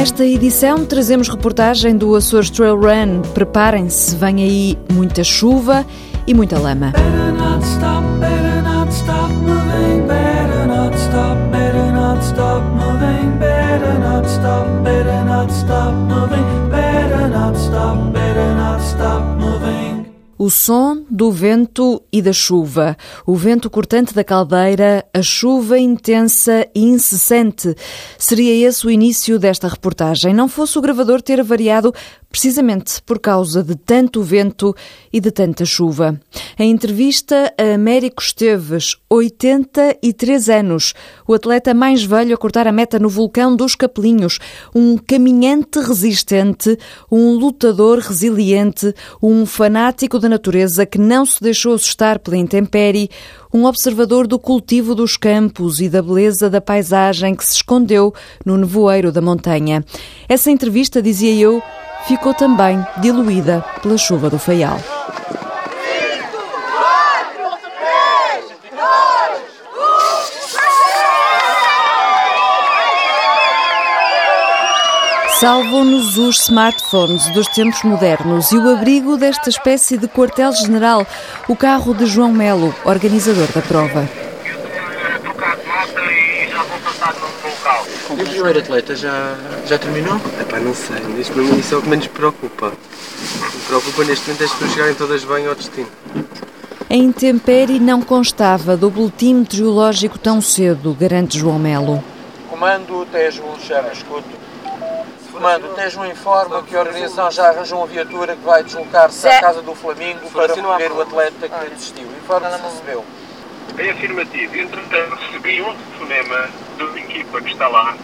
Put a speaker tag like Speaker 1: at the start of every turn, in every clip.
Speaker 1: Nesta edição trazemos reportagem do Açores Trail Run. Preparem-se, vem aí muita chuva e muita lama.
Speaker 2: Stop moving,
Speaker 1: O som do vento e da chuva. O vento cortante da caldeira, a chuva intensa e incessante. Seria esse o início desta reportagem, não fosse o gravador ter variado precisamente por causa de tanto vento e de tanta chuva. Em entrevista a Américo Esteves, 83 anos, o atleta mais velho a cortar a meta no vulcão dos Capelinhos, um caminhante resistente, um lutador resiliente, um fanático da natureza que não se deixou assustar pela intempérie, um observador do cultivo dos campos e da beleza da paisagem que se escondeu no nevoeiro da montanha. Essa entrevista, dizia eu, ficou também diluída pela chuva do Faial. Salvam-nos os smartphones dos tempos modernos e o abrigo desta espécie de quartel-general, o carro de João Melo, organizador da prova.
Speaker 3: trocar de nota e já vou passar no local.
Speaker 4: E o primeiro atleta já, já terminou?
Speaker 5: Epá, não sei, para mim isso é o que menos preocupa. O que me preocupa neste momento é as pessoas chegarem todas bem ao destino.
Speaker 1: A intempérie não constava do boletim meteorológico tão cedo, garante João Melo.
Speaker 4: Comando Tejo chama, escuto. Comando Tejo informa que a organização já arranjou uma viatura que vai deslocar-se à casa do Flamengo para
Speaker 5: não
Speaker 4: recolher o atleta que desistiu. Informe se recebeu.
Speaker 3: É afirmativo. Entretanto, recebi um telefonema uma equipa que está lá,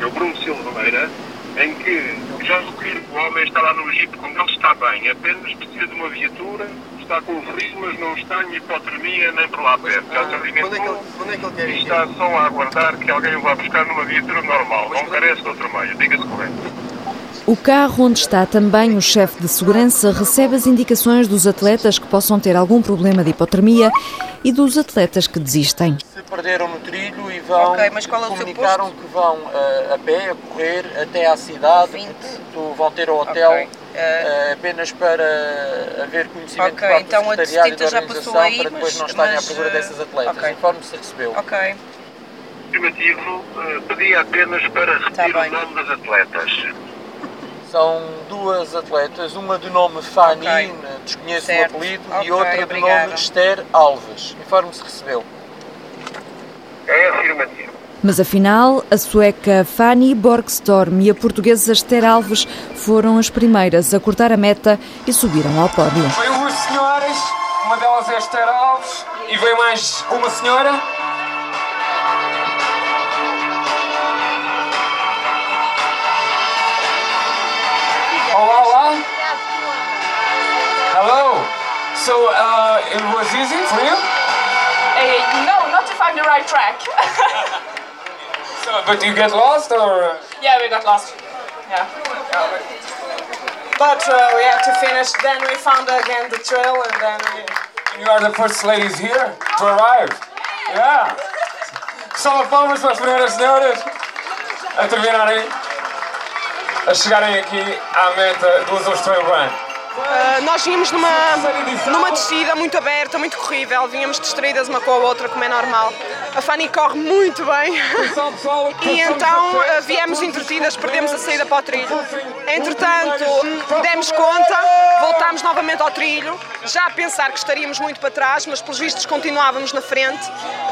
Speaker 3: é o Bruno Silveira, em que já recolhi o homem está lá no Egito como ele está bem, apenas precisa de uma viatura, está com frio, mas não está em hipotermia nem por lá perto. Já se
Speaker 5: Ah, quando, é que ele,
Speaker 3: alimentou
Speaker 5: quando é que ele quer
Speaker 3: e
Speaker 5: ir?
Speaker 3: está só a aguardar que alguém o vá buscar numa viatura normal. Não carece de outro meio, diga-se correto.
Speaker 1: O carro onde está também o chefe de segurança recebe as indicações dos atletas que possam ter algum problema de hipotermia e dos atletas que desistem.
Speaker 4: Se perderam no trilho e vão.
Speaker 6: Ok, mas qual é o seu
Speaker 4: comunicaram
Speaker 6: posto?
Speaker 4: que vão eh, a pé, a correr até à cidade,
Speaker 6: 20.
Speaker 4: portanto, vão ter o hotel
Speaker 6: Ok. Eh,
Speaker 4: eh, apenas para haver conhecimento
Speaker 6: Ok,
Speaker 4: por parte
Speaker 6: então
Speaker 4: do
Speaker 6: a
Speaker 4: secretariado e da
Speaker 6: já
Speaker 4: organização
Speaker 6: passou aí,
Speaker 4: para depois
Speaker 6: mas-
Speaker 4: não estarem à
Speaker 6: mas,
Speaker 4: procura
Speaker 6: eh,
Speaker 4: dessas atletas.
Speaker 6: ok.
Speaker 4: Informe se recebeu.
Speaker 6: ok.
Speaker 3: Afirmativo, eh, pedi apenas para repetir
Speaker 6: bem.
Speaker 3: o nome das atletas.
Speaker 4: São duas atletas, uma de nome Fanny,
Speaker 6: Ok.
Speaker 4: né, desconheço
Speaker 6: Certo.
Speaker 4: o apelido,
Speaker 6: Ok,
Speaker 4: e outra de
Speaker 6: obrigada.
Speaker 4: nome Esther Alves. Informe se recebeu.
Speaker 3: É afirmativo.
Speaker 1: Mas afinal, a sueca Fanny Borgstorm e a portuguesa Esther Alves foram as primeiras a cortar a meta e subiram ao pódio.
Speaker 7: Foi duas senhoras, uma delas é Esther Alves e veio mais uma senhora. So, uh, it was easy for you?
Speaker 8: Uh, no, not to find the right track.
Speaker 7: So, but you get lost or?
Speaker 8: yeah, we got lost. Yeah.
Speaker 6: But uh, we have to finish. Then we found again the trail, and then we...
Speaker 7: You are the first ladies here to arrive. Yeah. Salva palmas para as primeiras senhoras a terminarem, a chegarem aqui à meta do Azores Trail Run.
Speaker 6: Uh, nós vínhamos numa, numa descida muito aberta, muito corrível, vínhamos distraídas uma com a outra, como é normal. A Fanny corre muito bem
Speaker 7: pessoal,
Speaker 6: e então uh, viemos entretidas, perdemos a saída para o trilho. Entretanto, demos conta, voltámos novamente ao trilho, já a pensar que estaríamos muito para trás, mas pelos vistos continuávamos na frente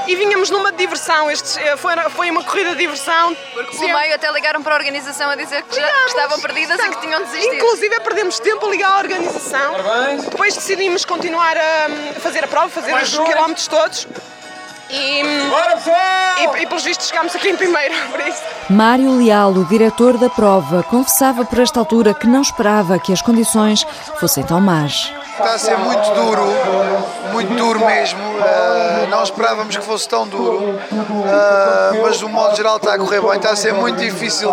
Speaker 6: e vínhamos numa diversão. Estes, eh, foi, foi uma corrida de diversão.
Speaker 9: Porque pelo meio até ligaram para a organização a dizer que, já, que estavam perdidas e que tinham desistido.
Speaker 6: Inclusive perdemos tempo a ligar à organização.
Speaker 7: Parabéns.
Speaker 6: Depois decidimos continuar a, hum, fazer a prova, fazer
Speaker 7: Mais
Speaker 6: os
Speaker 7: duas.
Speaker 6: quilómetros todos. E, hum,
Speaker 7: Bora, pessoal!
Speaker 6: e, e pelos vistos chegámos aqui em primeiro, por isso.
Speaker 1: Mário Leal, o diretor da prova, confessava por esta altura que não esperava que as condições fossem tão más.
Speaker 10: está a ser muito duro, muito duro mesmo. Uh, não esperávamos que fosse tão duro, uh, mas do modo geral está a correr bem. Está a ser muito difícil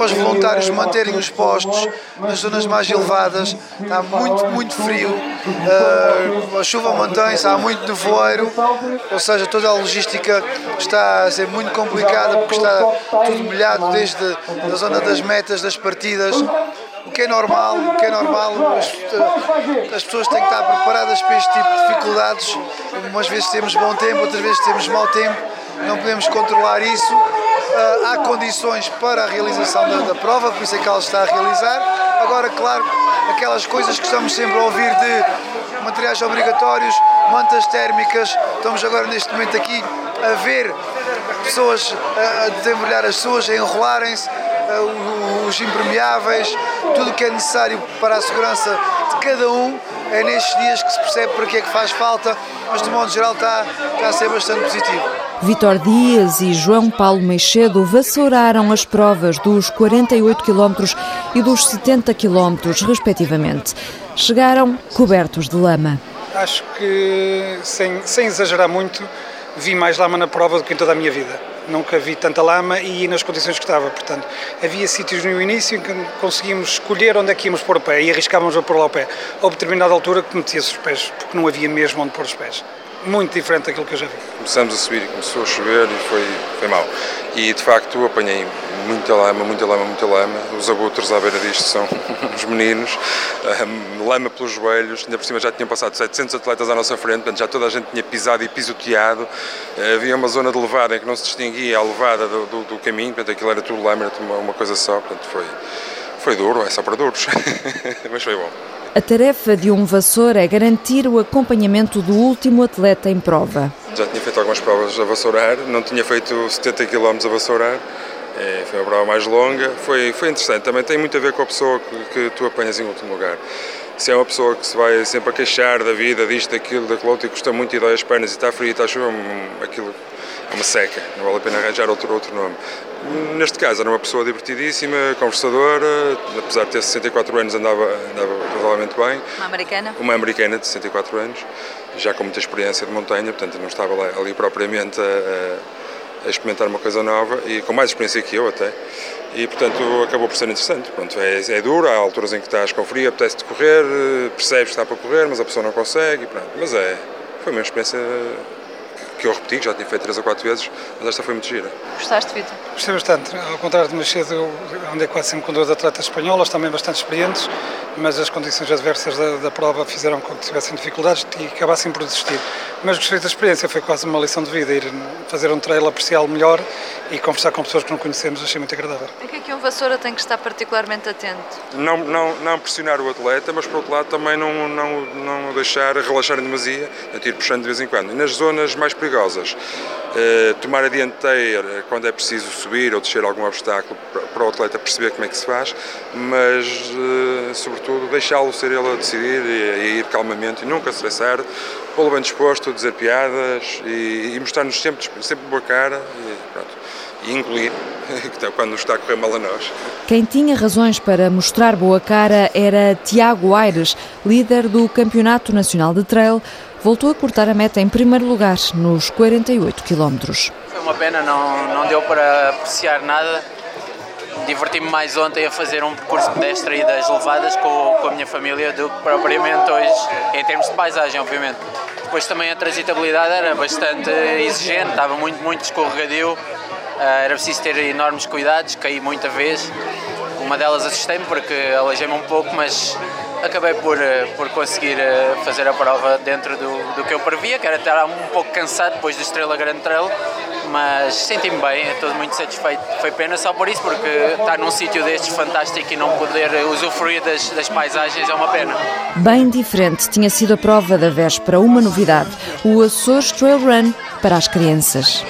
Speaker 10: para os voluntários manterem os postos nas zonas mais elevadas. Está muito, muito frio. Uh, a chuva mantém-se, há muito nevoeiro, ou seja, toda a logística está a ser muito complicada porque está tudo molhado desde a zona das metas, das partidas o que é normal, o que é normal, as, as, pessoas têm que estar preparadas para este tipo de dificuldades. Umas vezes temos bom tempo, outras vezes temos mau tempo, não podemos controlar isso. Uh, há condições para a realização da, da, prova, por isso é que ela está a realizar. Agora, claro, aquelas coisas que estamos sempre a ouvir de materiais obrigatórios, mantas térmicas, estamos agora neste momento aqui a ver pessoas a desembrulhar as suas, a enrolarem-se, os impermeáveis, tudo o que é necessário para a segurança de cada um. É nestes dias que se percebe para que é que faz falta, mas de modo geral está, está a ser bastante positivo.
Speaker 1: Vitor Dias e João Paulo Meixedo vassouraram as provas dos 48 km e dos 70 km, respectivamente. Chegaram cobertos de lama.
Speaker 11: Acho que, sem, sem exagerar muito, vi mais lama na prova do que em toda a minha vida nunca vi tanta lama e nas condições que estava. Portanto, havia sítios no início em que conseguíamos escolher onde é que íamos pôr o pé e arriscávamos a pôr lá o pé. Houve determinada altura que metia-se os pés, porque não havia mesmo onde pôr os pés muito diferente daquilo que eu já vi.
Speaker 12: Começamos a subir e começou a chover e foi, foi mal. E de facto apanhei muita lama, muita lama, muita lama. Os abutres à beira disto são os meninos, lama pelos joelhos. Ainda por cima já tinham passado 700 atletas à nossa frente, portanto já toda a gente tinha pisado e pisoteado. Havia uma zona de levada em que não se distinguia a levada do, do, do caminho, portanto aquilo era tudo lama, era uma, uma coisa só. Portanto foi, foi duro, é só para duros, mas foi bom.
Speaker 1: A tarefa de um vassoura é garantir o acompanhamento do último atleta em prova.
Speaker 12: Já tinha feito algumas provas a vassourar, não tinha feito 70 km a vassourar, é, foi uma prova mais longa, foi, foi interessante. Também tem muito a ver com a pessoa que, que tu apanhas em último lugar. Se é uma pessoa que se vai sempre a queixar da vida, disto, daquilo, daquilo outro, e custa muito e dói as pernas e está frio e está chuva, hum, aquilo uma seca, não vale a pena arranjar outro, outro nome. Neste caso, era uma pessoa divertidíssima, conversadora, apesar de ter 64 anos, andava, andava razoavelmente bem.
Speaker 9: Uma americana?
Speaker 12: Uma americana de 64 anos, já com muita experiência de montanha, portanto não estava ali, propriamente a, a, experimentar uma coisa nova e com mais experiência que eu até. E portanto acabou por ser interessante. Pronto, é, é duro, há alturas em que estás com frio, apetece-te correr, percebes que está para correr, mas a pessoa não consegue. Pronto. Mas é, foi uma experiência que eu repeti, que já tinha feito três ou quatro vezes, mas esta foi muito gira.
Speaker 9: Gostaste, Vitor?
Speaker 11: Gostei bastante. Ao contrário de Macedo, eu andei quase sempre com duas atletas espanholas, também bastante experientes, mas as condições adversas da, da prova fizeram com que tivessem dificuldades e acabassem por desistir. Mas gostei da experiência, foi quase uma lição de vida, ir fazer um trail, apreciá-lo melhor e conversar com pessoas que não conhecemos, achei muito agradável.
Speaker 9: O que é que um vassoura tem que estar particularmente atento?
Speaker 12: Não, não, não pressionar o atleta, mas por outro lado também não, não, não deixar relaxar em demasia, a ir puxando de vez em quando. E nas zonas mais perigosas, eh, tomar a dianteira quando é preciso subir ou descer algum obstáculo para o atleta perceber como é que se faz, mas eh, sobretudo deixá-lo ser ele a decidir e a ir calmamente e nunca estressar, pô-lo bem disposto, dizer piadas e, e mostrar-nos sempre, sempre boa cara e, pronto, e engolir quando nos está a correr mal a nós.
Speaker 1: Quem tinha razões para mostrar boa cara era Tiago Aires, líder do Campeonato Nacional de Trail, voltou a cortar a meta em primeiro lugar, nos 48 quilómetros.
Speaker 13: Foi uma pena, não, não deu para apreciar nada. Diverti-me mais ontem a fazer um percurso pedestre e das levadas com, com a minha família do que propriamente hoje, em termos de paisagem, obviamente. Depois também a transitabilidade era bastante exigente, estava muito, muito escorregadio, ah, era preciso ter enormes cuidados, caí muita vez. Uma delas assustei-me porque aleijei-me um pouco, mas acabei por, eh, por conseguir eh, fazer a prova dentro do, do que eu previa, que era estar um pouco cansado depois do Estrela Grande Trail, mas senti-me bem, estou muito satisfeito. Foi pena só por isso, porque estar num sítio destes fantástico e não poder usufruir das, das paisagens é uma pena.
Speaker 1: Bem diferente tinha sido a prova da véspera, uma novidade, o Açores Trail Run para as crianças.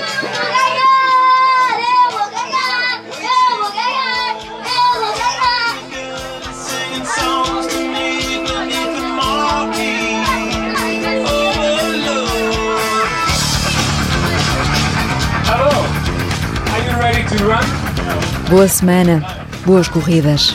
Speaker 1: Boa semana, boas corridas.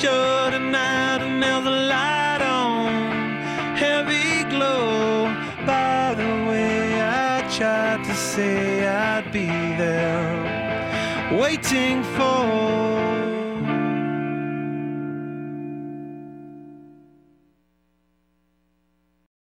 Speaker 2: shut at night and now the light on. Heavy glow. By the way, I tried to say I'd be there, waiting for.